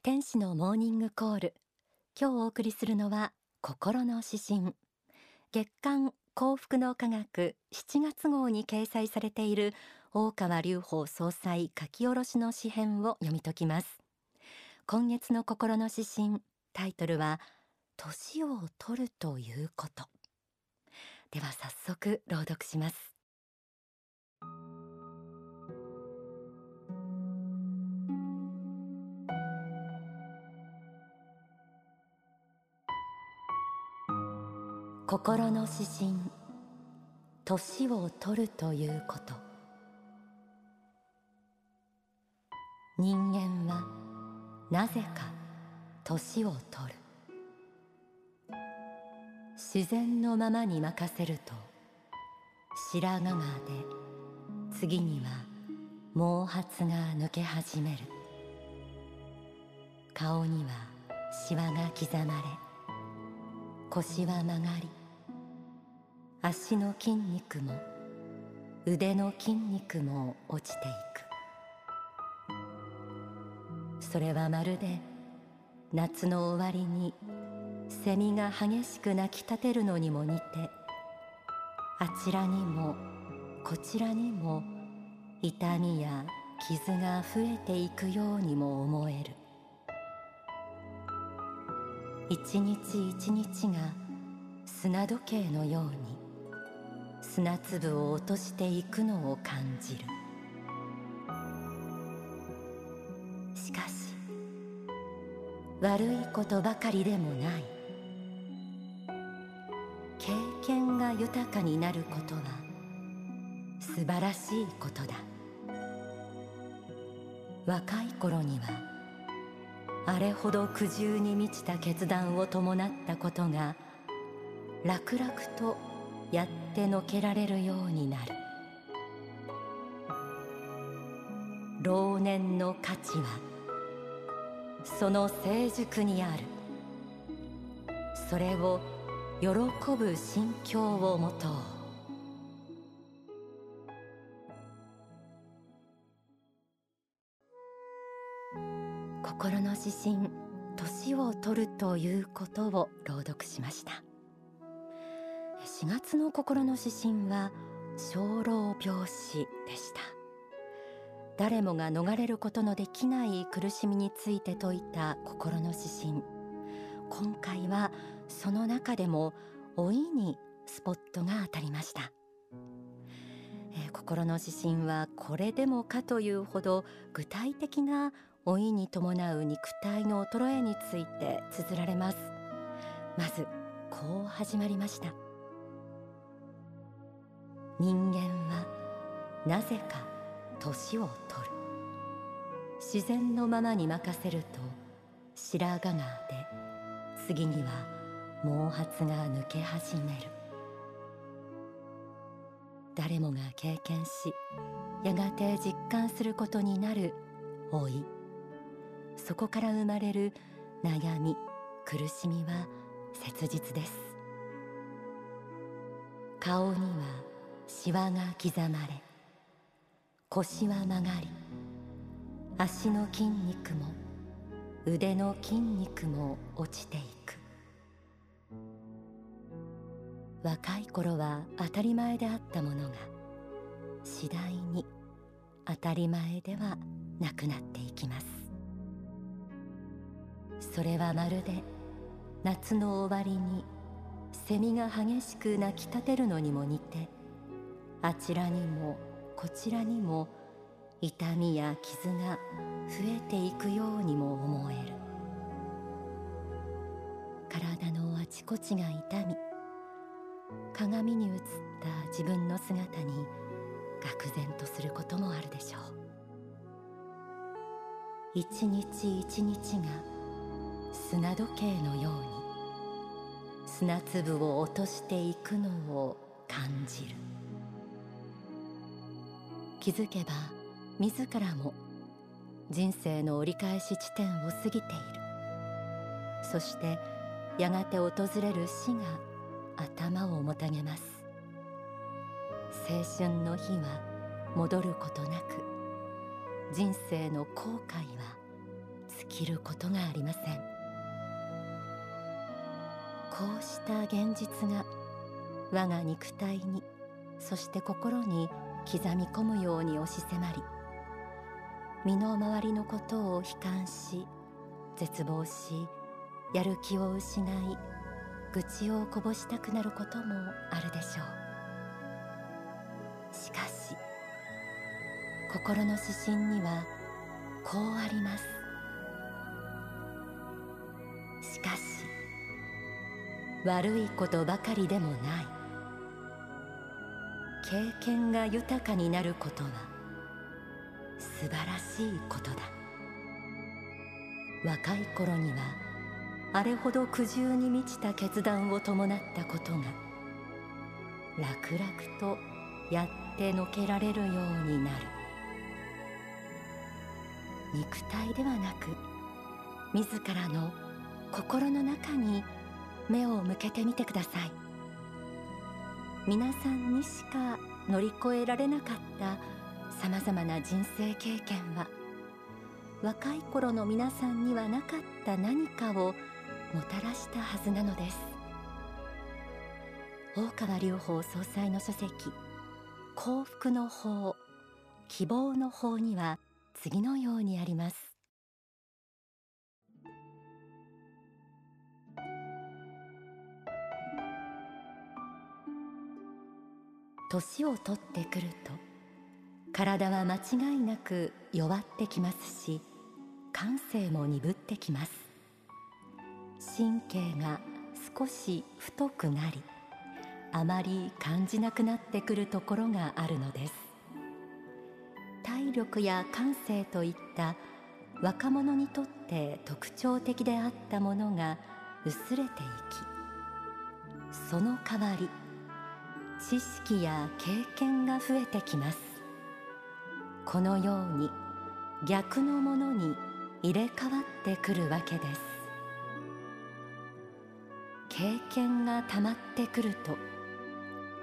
天使のモーニングコール。今日お送りするのは心の指針。月刊幸福の科学7月号に掲載されている大川隆法総裁書き下ろしの詩編を読み解きます。今月の心の指針タイトルは年を取るということ。では早速朗読します。心の指針年を取るということ。人間はなぜか年を取る。自然のままに任せると白髪が出次には毛髪が抜け始める。顔にはシワが刻まれ腰は曲がり足の筋肉も腕の筋肉も落ちていく。それはまるで夏の終わりにセミが激しく鳴き立てるのにも似てあちらにもこちらにも痛みや傷が増えていくようにも思える。一日一日が砂時計のように砂粒を落としていくのを感じる。しかし悪いことばかりでもない。経験が豊かになることは素晴らしいことだ。若い頃にはあれほど苦渋に満ちた決断を伴ったことが楽々とやってのけられるようになる。老年の価値はその成熟にある。それを喜ぶ心境を持とう。心の指針年を取るということを朗読しました。4月の心の指針は生老病死でした。誰もが逃れることのできない苦しみについて説いた心の指針。今回はその中でも老いにスポットが当たりました、えー、心の指針はこれでもかというほど具体的な老いに伴う肉体の衰えについて綴られます。まずこう始まりました。人間はなぜか年を取る。自然のままに任せると白髪が出次には毛髪が抜け始める。誰もが経験しやがて実感することになる老い。そこから生まれる悩み苦しみは切実です。顔にはシワが刻まれ腰は曲がり足の筋肉も腕の筋肉も落ちていく。若い頃は当たり前であったものが次第に当たり前ではなくなっていきます。それはまるで夏の終わりにセミが激しく鳴き立てるのにも似てあちらにもこちらにも痛みや傷が増えていくようにも思える。体のあちこちが痛み鏡に映った自分の姿に愕然とすることもあるでしょう。一日一日が砂時計のように砂粒を落としていくのを感じる。気づけば自らも人生の折り返し地点を過ぎている。そしてやがて訪れる死が頭をもたげます。青春の日は戻ることなく人生の後悔は尽きることがありません。こうした現実が我が肉体にそして心に刻み込むように押し迫り身の回りのことを悲観し絶望しやる気を失い愚痴をこぼしたくなることもあるでしょう。しかし心の指針にはこうあります。しかし悪いことばかりでもない。経験が豊かになることは素晴らしいことだ。若い頃にはあれほど苦渋に満ちた決断を伴ったことが楽々とやってのけられるようになる。肉体ではなく自らの心の中に目を向けてみてください。皆さんにしか乗り越えられなかったさまざまな人生経験は若い頃の皆さんにはなかった何かをもたらしたはずなのです。大川隆法総裁の書籍幸福の法希望の法には次のようにあります。年を取ってくると体は間違いなく弱ってきますし感性も鈍ってきます。神経が少し太くなりあまり感じなくなってくるところがあるのです。体力や感性といった若者にとって特徴的であったものが薄れていきその代わり知識や経験が増えてきます。このように逆のものに入れ替わってくるわけです。経験がたまってくると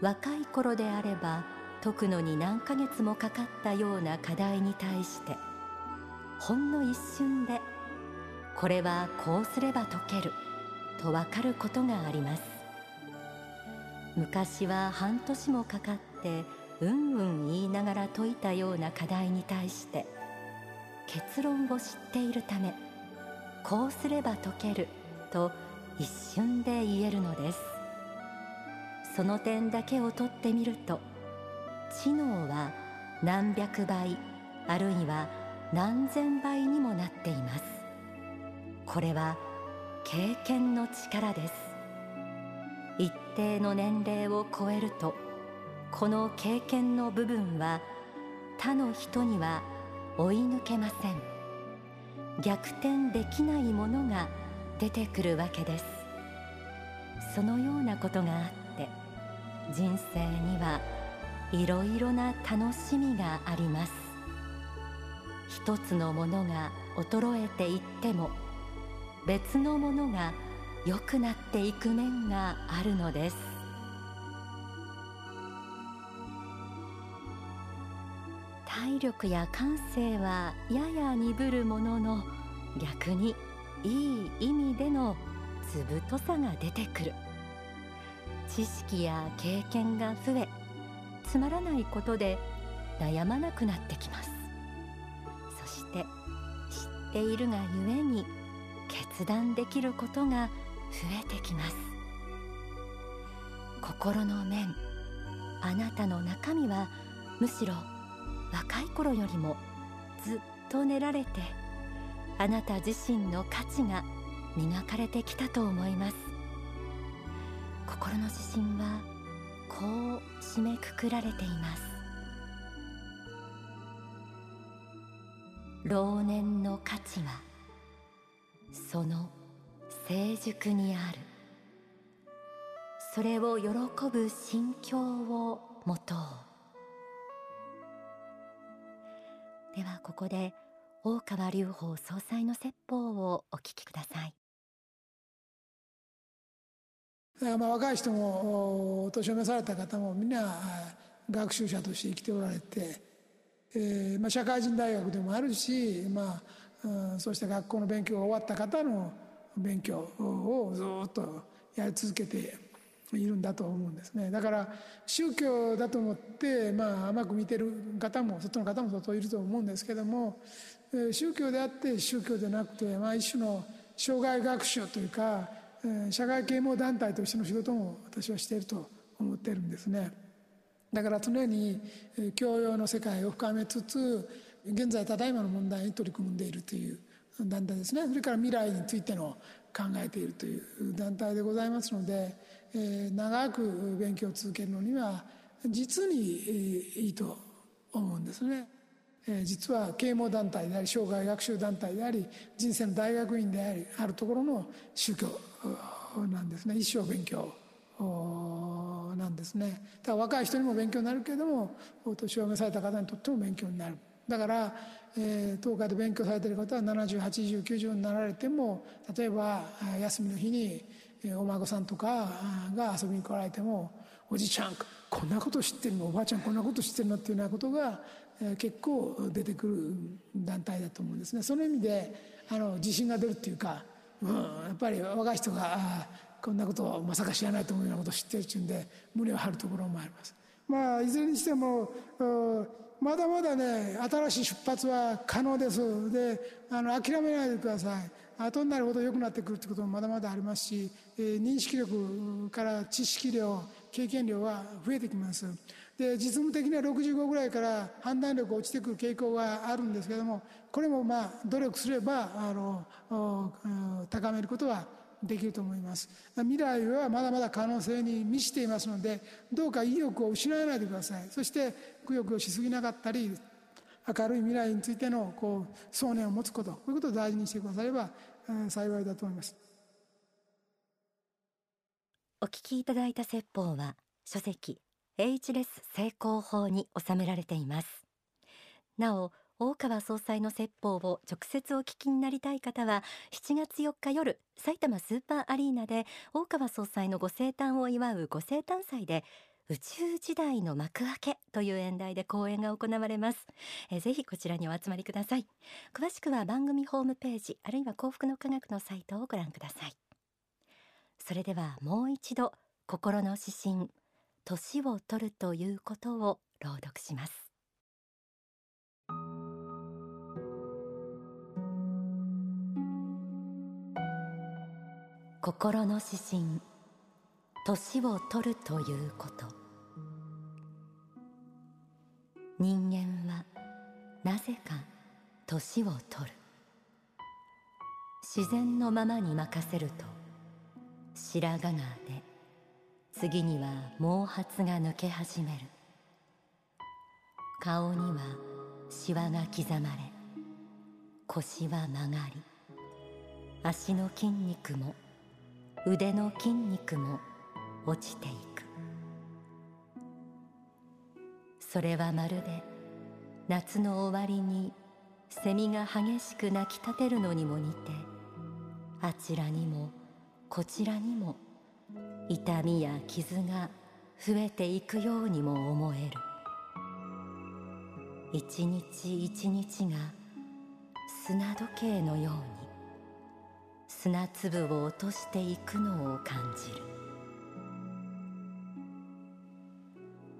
若い頃であれば解くのに何ヶ月もかかったような課題に対してほんの一瞬でこれはこうすれば解けるとわかることがあります。昔は半年もかかってうんうん言いながら解いたような課題に対して結論を知っているためこうすれば解けると一瞬で言えるのです。その点だけをとってみると知能は何百倍あるいは何千倍にもなっています。これは経験の力です。一定の年齢を超えるとこの経験の部分は他の人には追い抜けません。逆転できないものが出てくるわけです。そのようなことがあって人生にはいろいろな楽しみがあります。一つのものが衰えていっても別のものが良くなっていく面があるのです。体力や感性はやや鈍るものの逆にいい意味での図太さが出てくる。知識や経験が増えつまらないことで悩まなくなってきます。そして知っているがゆえに決断できることがえてきます心の面あなたの中身はむしろ若い頃よりもずっと練られてあなた自身の価値が磨かれてきたと思います。心の指針はこう締めくくられています。老年の価値はその成熟にある。それを喜ぶ心境を持とう。ではここで大川隆法総裁の説法をお聞きください。まあ若い人もお年を召された方もみんな学習者として生きておられて、えーまあ、社会人大学でもあるし、まあ、うん、そして学校の勉強が終わった方の勉強をずっとやり続けているんだと思うんですね。だから宗教だと思って、まあ、甘く見てる方も外の方も相当いると思うんですけども宗教であって宗教でなくて、まあ、一種の障害学習というか社会啓蒙団体としての仕事も私はしていると思ってるんですね。だから常に教養の世界を深めつつ現在ただいまの問題に取り組んでいるという団体ですね。それから未来についての考えているという団体でございますので、えー、長く勉強を続けるのには実にいいと思うんですね。えー、実は啓蒙団体であり生涯学習団体であり人生の大学院でありあるところの宗教なんですね。一生勉強なんですね。だから若い人にも勉強になるけれどもお年を召された方にとっても勉強になる。だから、えー、東海で勉強されている方は708090になられても例えば休みの日にお孫さんとかが遊びに来られてもおじちゃんこんなこと知ってるの？おばあちゃんこんなこと知ってるの？っていうようなことが結構出てくる団体だと思うんですね。その意味であの自信が出るっていうか、うん、やっぱり若い人がこんなことをまさか知らないと思うようなことを知ってるっていうんで胸を張るところもあります。まあいずれにしてもまだまだね新しい出発は可能です。であの諦めないでください。後になるほど良くなってくるってこともまだまだありますし、えー、認識力から知識量経験量は増えてきます。で実務的には65ぐらいから判断力落ちてくる傾向があるんですけどもこれもまあ努力すればあの高めることはできると思います。未来はまだまだ可能性に満ちていますのでどうか意欲を失わないでください。そしてくよくよしすぎなかったり明るい未来についてのこう想念を持つことこういうことを大事にしてくだされば幸いだと思います。お聞きいただいた説法は書籍 H レス成功法に収められています。なお大川総裁の説法を直接お聞きになりたい方は7月4日夜埼玉スーパーアリーナで大川総裁のご生誕を祝うご生誕祭で宇宙時代の幕開けという演題で講演が行われます。えぜひこちらにお集まりください。詳しくは番組ホームページあるいは幸福の科学のサイトをご覧ください。それではもう一度心の指針年を取るということを朗読します。心の指針年を取るということ。人間はなぜか年を取る。自然のままに任せると白髪が出次には毛髪が抜け始める。顔にはシワが刻まれ腰は曲がり足の筋肉も腕の筋肉も落ちていく。それはまるで夏の終わりにセミが激しく鳴き立てるのにも似てあちらにもこちらにも痛みや傷が増えていくようにも思える。一日一日が砂時計のように砂粒を落としていくのを感じる。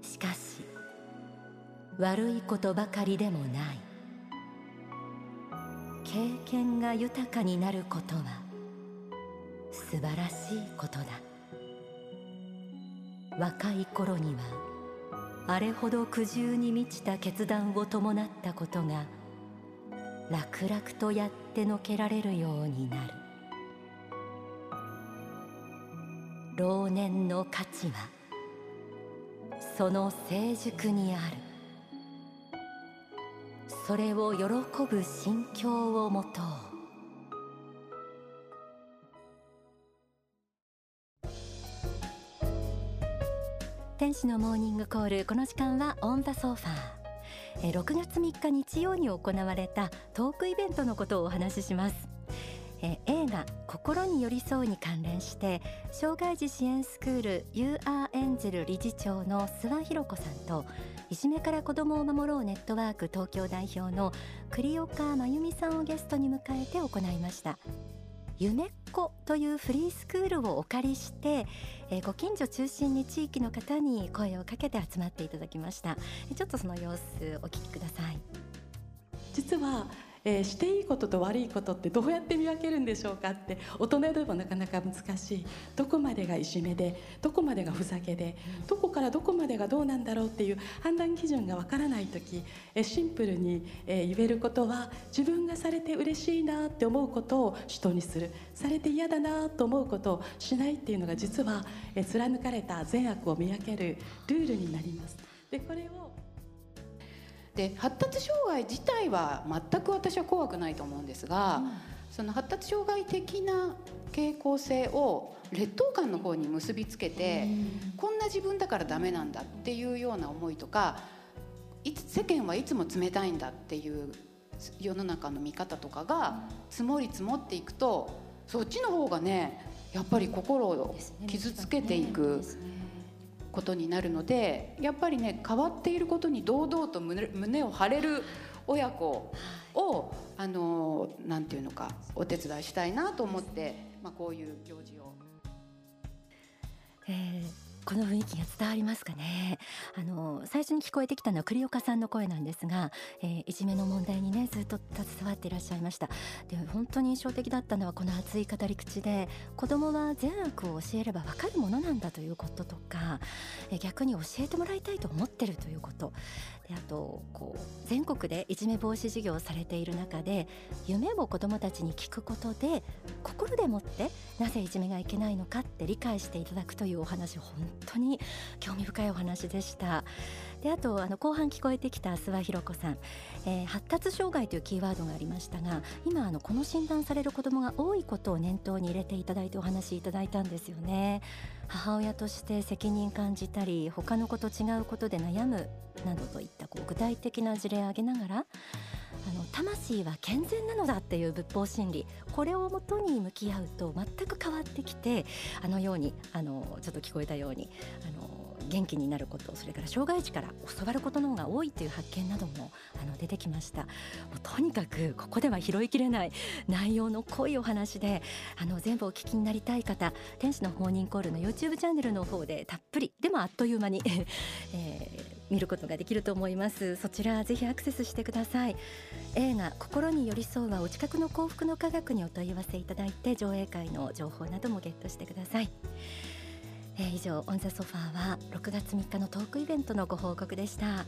しかし悪いことばかりでもない。経験が豊かになることは素晴らしいことだ。若い頃にはあれほど苦渋に満ちた決断を伴ったことが楽々とやってのけられるようになる。老年の価値はその成熟にある。それを喜ぶ心境を持とう。天使のモーニングコールこの時間はオンザソファー。6月3日日曜に行われたトークイベントのことをお話しします。えー、映画心に寄り添うに関連して障害児支援スクール You are Angel 理事長の諏訪博子さんといじめから子どもを守ろうネットワーク東京代表の栗岡真由美さんをゲストに迎えて行いました。夢っ子というフリースクールをお借りして、えー、ご近所中心に地域の方に声をかけて集まっていただきました。ちょっとその様子お聞きください。実はえー、していいことと悪いことってどうやって見分けるんでしょうかって大人でもなかなか難しいどこまでがいじめでどこまでがふざけでどこからどこまでがどうなんだろうっていう判断基準がわからない時、えー、シンプルに、えー、言えることは自分がされて嬉しいなって思うことを人にするされて嫌だなと思うことをしないっていうのが実は、えー、貫かれた善悪を見分けるルールになります。でこれをで発達障害自体は全く私は怖くないと思うんですが、うん、その発達障害的な傾向性を劣等感の方に結びつけて、うん、こんな自分だからダメなんだっていうような思いとかいつ世間はいつも冷たいんだっていう世の中の見方とかが積もり積もっていくとそっちの方がねやっぱり心を傷つけていく。ことになるのでやっぱりね変わっていることに堂々と胸胸を張れる親子をあのなんていうのかお手伝いしたいなと思って、まあ、こういう行事を。えーこの雰囲気が伝わりますかね。あの最初に聞こえてきたのは栗岡さんの声なんですが、えー、いじめの問題にねずっと携わっていらっしゃいました。で本当に印象的だったのはこの熱い語り口で子供は善悪を教えれば分かるものなんだということとか、えー、逆に教えてもらいたいと思ってるということ。であとこう全国でいじめ防止事業をされている中で夢を子どもたちに聞くことで心でもってなぜいじめがいけないのかって理解していただくというお話本当に興味深いお話でした。であとあの後半聞こえてきた諏訪博子さん、えー、発達障害というキーワードがありましたが今あのこの診断される子どもが多いことを念頭に入れていただいてお話しいただいたんですよね母親として責任感じたり他の子と違うことで悩むなどといったこう具体的な事例を挙げながらあの魂は健全なのだっていう仏法真理。これをもとに向き合うと全く変わってきてあのようにあのちょっと聞こえたようにあの元気になることそれから障害児から教わることの方が多いという発見などもあの出てきました。もうとにかくここでは拾いきれない内容の濃いお話であの全部お聞きになりたい方天使の放任コールの YouTube チャンネルの方でたっぷりでもあっという間にえー見ることができると思います。そちらぜひアクセスしてください。映画心に寄り添うはお近くの幸福の科学にお問い合わせいただいて上映会の情報などもゲットしてください。えー、以上オンザソファーは6月3日のトークイベントのご報告でした。